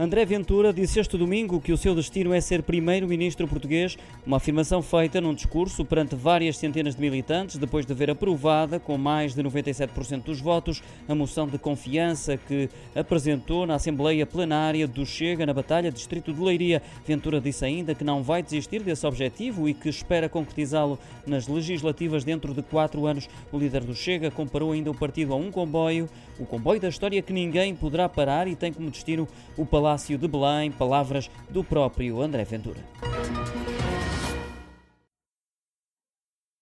André Ventura disse este domingo que o seu destino é ser primeiro-ministro português, uma afirmação feita num discurso perante várias centenas de militantes, depois de ver aprovada, com mais de 97% dos votos, a moção de confiança que apresentou na Assembleia Plenária do Chega, na Batalha Distrito de Leiria. Ventura disse ainda que não vai desistir desse objetivo e que espera concretizá-lo nas legislativas dentro de quatro anos. O líder do Chega comparou ainda o partido a um comboio, o comboio da história que ninguém poderá parar e tem como destino o Palácio de Belém, palavras do próprio André Ventura.